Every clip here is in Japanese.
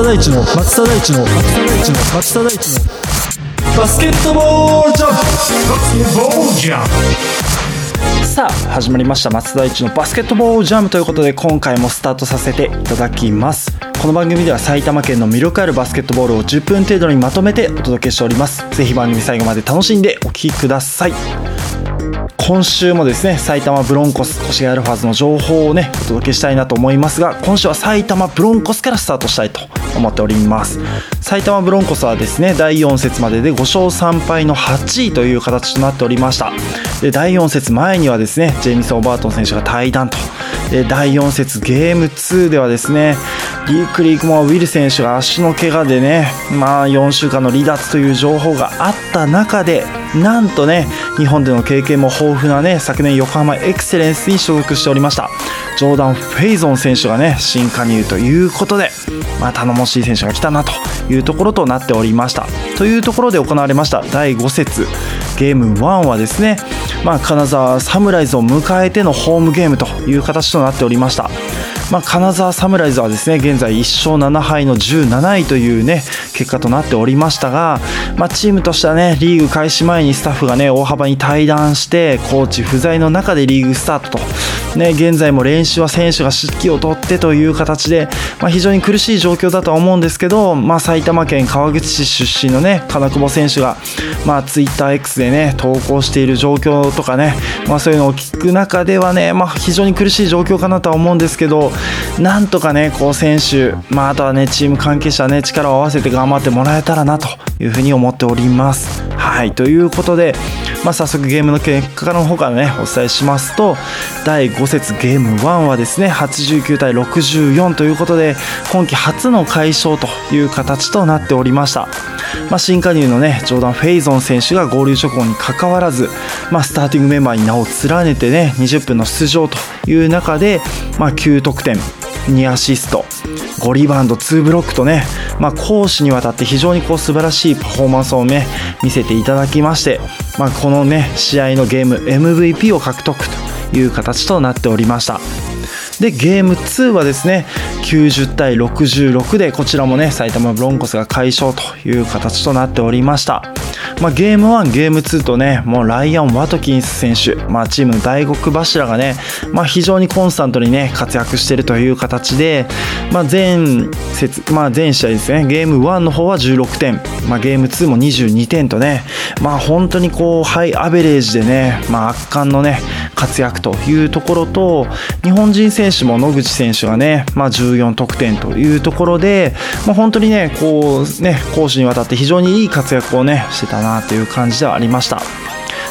田大地の松田大地の松田大地の松田大地のバスケットボールジャンプバスケットボールジャンプさあ始まりました松田大地のバスケットボールジャムということで今回もスタートさせていただきます。この番組では埼玉県の魅力あるバスケットボールを10分程度にまとめてお届けしております。ぜひ番組最後まで楽しんでお聴きください。今週もですね埼玉ブロンコス越谷アルファーズの情報をねお届けしたいなと思いますが今週は埼玉ブロンコスからスタートしたいと思っております。埼玉ブロンコスはですね第4節までで5勝3敗の8位という形となっておりました。で第4節前にはですねジェイミス・オバートン選手が退団と。で第4節ゲーム2ではですねリーク・リークモア・ウィル選手が足の怪我でね、まあ、4週間の離脱という情報があった中でなんとね日本での経験も豊富なね昨年横浜エクセレンスに所属しておりましたジョーダン・フェイゾン選手がね新加入ということで、まあ、頼もしい選手が来たなというところとなっておりました。というところで行われました第5節ゲーム1はですね、まあ、金沢サムライズを迎えてのホームゲームという形となっておりました。まあ、金沢サムライズはですね現在1勝7敗の17位というね結果となっておりましたが、まあ、チームとしてはねリーグ開始前にスタッフがね大幅に退団してコーチ不在の中でリーグスタートと、ね、現在も練習は選手が指揮を執ってという形で、まあ、非常に苦しい状況だとは思うんですけど、まあ、埼玉県川口市出身のね金久保選手が、まあ、TwitterX でね投稿している状況とかね、まあ、そういうのを聞く中ではね、まあ、非常に苦しい状況かなとは思うんですけどなんとかねこう選手、まあ、あとはねチーム関係者ね力を合わせて頑張ってもらえたらなというふうに思っております。はいということで、まあ、早速ゲームの結果の方からねお伝えしますと第5節ゲーム1はですね89対64ということで今季初の快勝という形となっておりました、まあ、新加入のねジョーダン・フェイゾン選手が合流直後にかかわらず、まあ、スターティングメンバーに名を連ねてね20分の出場という中で、まあ、9得点2アシスト5リバウンド2ブロックとね、まあ、攻守にわたって非常にこう素晴らしいパフォーマンスをね見せていただきまして、まあ、このね試合のゲーム MVP を獲得という形となっておりました。でゲーム2はですね90対66でこちらもね埼玉ブロンコスが快勝という形となっておりました。まあ、ゲーム1、ゲーム2とね、もうライアン・ワトキンス選手、まあ、チームの大黒柱がね、まあ、非常にコンスタントにね、活躍しているという形で、まあ、全節、まあ、全試合ですね、ゲーム1の方は16点、まあ、ゲーム2も22点とね、まあ、本当にこう、ハイアベレージでね、まあ、圧巻のね、活躍というところと、日本人選手も野口選手がね、まあ、14得点というところで、まあ、本当にね、こう、ね、攻守にわたって非常にいい活躍をね、してたなという感じではありました。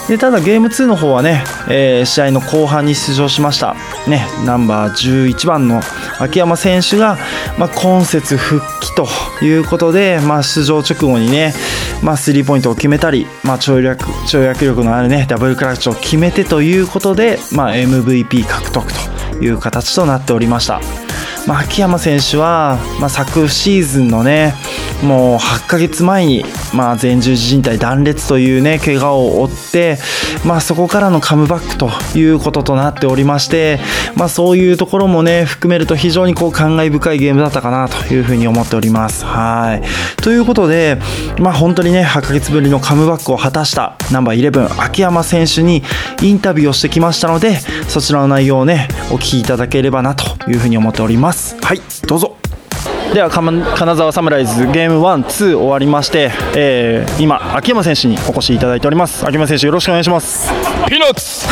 でただゲーム2の方はね、えー、試合の後半に出場しました、ね、ナンバー11番の秋山選手が、まあ、今節復帰ということで、まあ、出場直後にね、まあ、スリーポイントを決めたり、まあ、跳躍跳躍力のあるねダブルクラッチを決めてということで、まあ、MVP 獲得という形となっておりました。まあ、秋山選手は、まあ、昨シーズンのねもう8ヶ月前に、まあ、前十字靭帯断裂というね怪我を負って、まあ、そこからのカムバックということとなっておりまして、まあ、そういうところもね含めると非常にこう感慨深いゲームだったかなというふうに思っております。はい。ということで、まあ、本当にね8ヶ月ぶりのカムバックを果たしたナンバー11秋山選手にインタビューをしてきましたのでそちらの内容をねお聞きいただければなというふうに思っておりますます。はいどうぞ。では金沢サムライズゲーム1、2終わりまして、えー、今、秋山選手にお越しいただいております。秋山選手よろしくお願いします。ピーナッツ。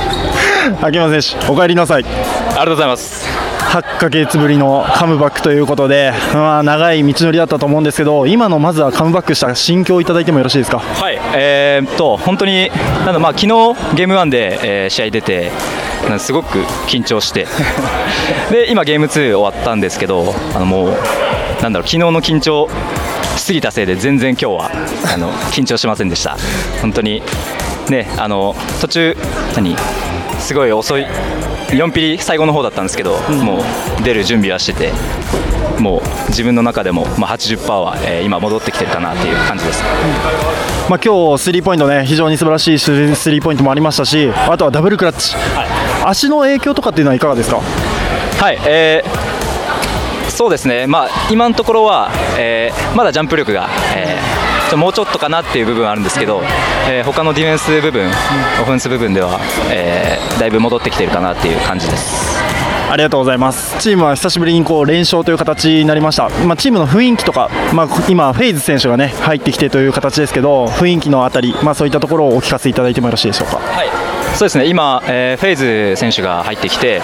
秋山選手お帰りなさい。ありがとうございます。8ヶ月ぶりのカムバックということで、まあ、長い道のりだったと思うんですけど今のまずはカムバックした心境をいただいてもよろしいですか？はい。えー、っと本当になんだ、まあ、昨日ゲーム1で、えー、試合出てすごく緊張して。で今ゲーム2終わったんですけどあのもうなんだろう昨日の緊張しすぎたせいで全然今日はあの緊張しませんでした。本当にねあの途中何すごい遅い4ピリ最後の方だったんですけど、うん、もう出る準備はしててもう自分の中でも、まあ、80%は、えー、今戻ってきてるかなっていう感じです、まあ、今日スリーポイントね非常に素晴らしいスリーポイントもありましたしあとはダブルクラッチ、はい、足の影響とかっていうのはいかがですか？はい、えーそうですね、まあ、今のところは、えー、まだジャンプ力が、えー、もうちょっとかなっていう部分はあるんですけど、えー、他のディフェンス部分、オフェンス部分では、えー、だいぶ戻ってきてるかなっていう感じです。ありがとうございます。チームは久しぶりにこう連勝という形になりました、まあ、チームの雰囲気とか、まあ、今、フェイズ選手が、ね、入ってきてという形ですけど雰囲気のあたり、まあ、そういったところをお聞かせいただいてもよろしいでしょうか？はいそうですね。今、えー、フェイズ選手が入ってきて、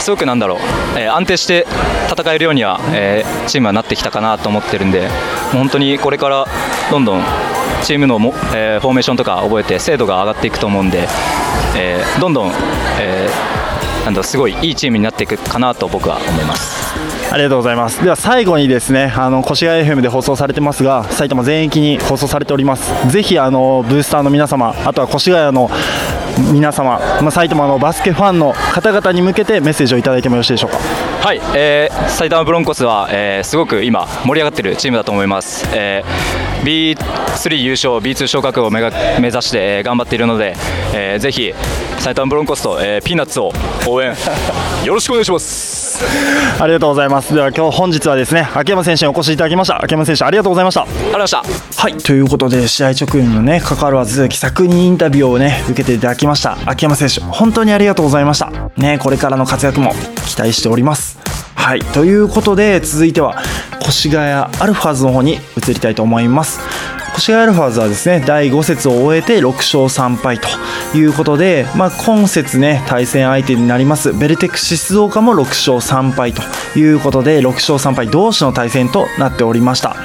すごくなんだろう、えー、安定して戦えるようには、えー、チームはなってきたかなと思ってるんで、本当にこれからどんどんチームのも、えー、フォーメーションとか覚えて精度が上がっていくと思うんで、えー、どんどん、えー、なんだすごいいいチームになっていくかなと僕は思います。ありがとうございます。では最後にですねあの越谷 FM で放送されてますが埼玉全域に放送されております。ぜひあのブースターの皆様あとは越谷の皆様、まあ、埼玉のバスケファンの方々に向けてメッセージをいただいてもよろしいでしょうか？はい、えー、埼玉ブロンコスは、えー、すごく今盛り上がっているチームだと思います、えー、B3 優勝 B2 昇格を目指して、えー、頑張っているので、えー、ぜひ埼玉ブロンコスと、えー、ピーナッツを応援よろしくお願いします。ありがとうございます。では今日本日はですね秋山選手にお越しいただきました。秋山選手ありがとうございました。ありがとうございました。はい。ということで試合直後のね関わらず気さくにインタビューをね受けていただきました。秋山選手本当にありがとうございました。ねこれからの活躍も期待しております。はい。ということで続いては越谷アルファーズの方に移りたいと思います越谷アルファーズはですね第5節を終えて6勝3敗ということで、まあ、今節ね対戦相手になりますベルテックス静岡も6勝3敗ということで6勝3敗同士の対戦となっておりました、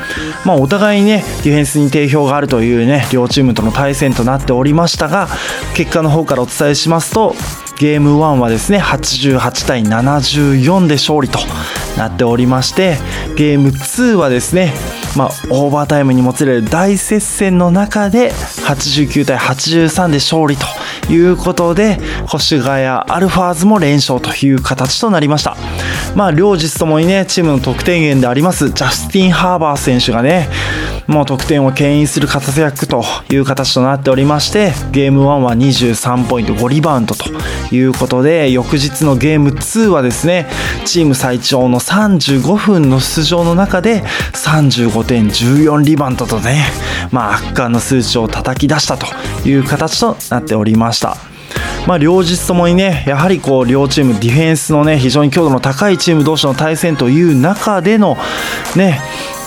まあ、お互いにねディフェンスに定評があるというね両チームとの対戦となっておりましたが結果の方からお伝えしますとゲーム1はですね88対74で勝利となっておりましてゲーム2はですねまあ、オーバータイムにもつれる大接戦の中で89対83で勝利ということで越谷アルファーズも連勝という形となりました。まあ両日ともにねチームの得点源でありますジャスティン・ハーバー選手がねもう得点を牽引する活躍という形となっておりましてゲーム1は23ポイント5リバウンドということで翌日のゲーム2はですねチーム最長の35分の出場の中で35点14リバウンドとね、まあ、圧巻の数値を叩き出したという形となっておりました。まあ、両日ともにね、やはりこう両チーム、ディフェンスのね、非常に強度の高いチーム同士の対戦という中でのね、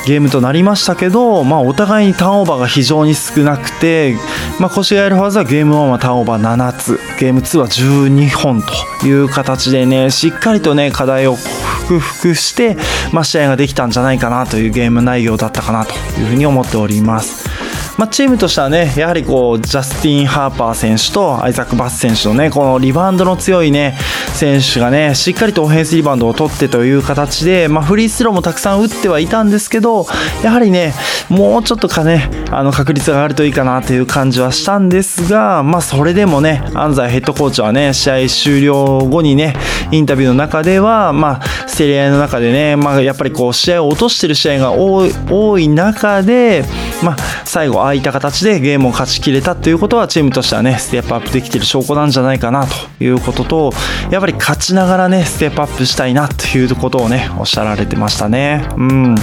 ゲームとなりましたけど、まあ、お互いにターンオーバーが非常に少なくて、まあ、越谷エルファーズはゲーム1はターンオーバー7つゲーム2は12本という形でねしっかりとね課題を克服して、まあ、試合ができたんじゃないかなというゲーム内容だったかなというふうに思っております。まあ、チームとしてはね、やはりこう、ジャスティン・ハーパー選手とアイザック・バス選手のね、このリバウンドの強いね、選手がね、しっかりとオフェンスリバウンドを取ってという形で、まあ、フリースローもたくさん打ってはいたんですけど、やはりね、もうちょっとかね、あの、確率が上がるといいかなという感じはしたんですが、まあ、それでもね、安西ヘッドコーチはね、試合終了後にね、インタビューの中では、まあ、競り合いの中でね、まあ、やっぱりこう、試合を落としてる試合が多い多い中で、まあ、最後、ああいった形でゲームを勝ちきれたということはチームとしてはねステップアップできている証拠なんじゃないかなということとやっぱり勝ちながらねステップアップしたいなということをねおっしゃられてましたねうん、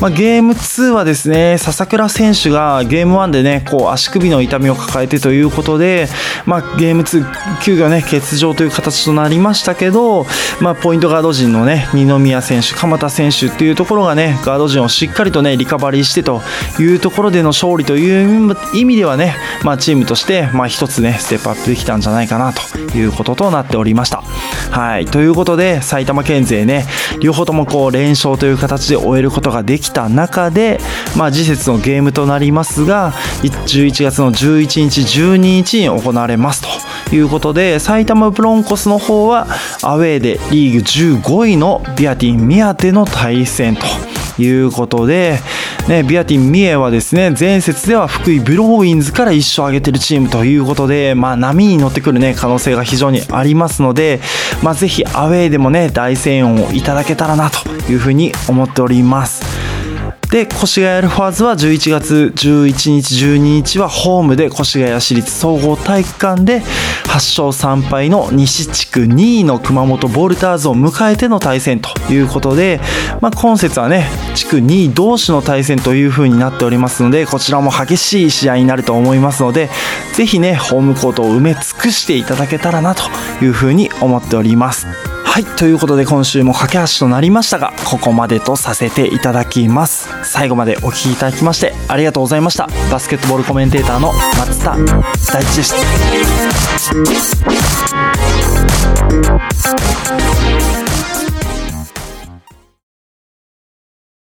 まあ、ゲーム2はですね笹倉選手がゲーム1でねこう足首の痛みを抱えてということで、まあ、ゲーム2急遽ね欠場という形となりましたけど、まあ、ポイントガード陣のね二宮選手鎌田選手っていうところがねガード陣をしっかりとねリカバリーしてというところでの勝利という意味ではね、まあ、チームとして、まあ、一つね、ステップアップできたんじゃないかなということとなっておりました。はい。ということで、埼玉県勢ね、両方ともこう、連勝という形で終えることができた中で、まあ、次節のゲームとなりますが、11月の11日、12日に行われますということで、埼玉ブロンコスの方は、アウェーでリーグ15位のビアティン宮手の対戦と。いうことで、ね、ビアティン・ミエはですね、前節では福井ブローインズから1勝上げてるチームということで、まあ、波に乗ってくるね、可能性が非常にありますので、まあ、ぜひアウェーでもね、大声援をいただけたらなというふうに思っております。で越谷アルファーズは11月11日12日はホームで越谷市立総合体育館で8勝3敗の西地区2位の熊本ボルターズを迎えての対戦ということで、まあ、今節はね地区2位同士の対戦という風になっておりますのでこちらも激しい試合になると思いますのでぜひねホームコートを埋め尽くしていただけたらなという風に思っております。はい。ということで今週も架け橋となりましたが、ここまでとさせていただきます。最後までお聴きいただきましてありがとうございました。バスケットボールコメンテーターの松田大地でした。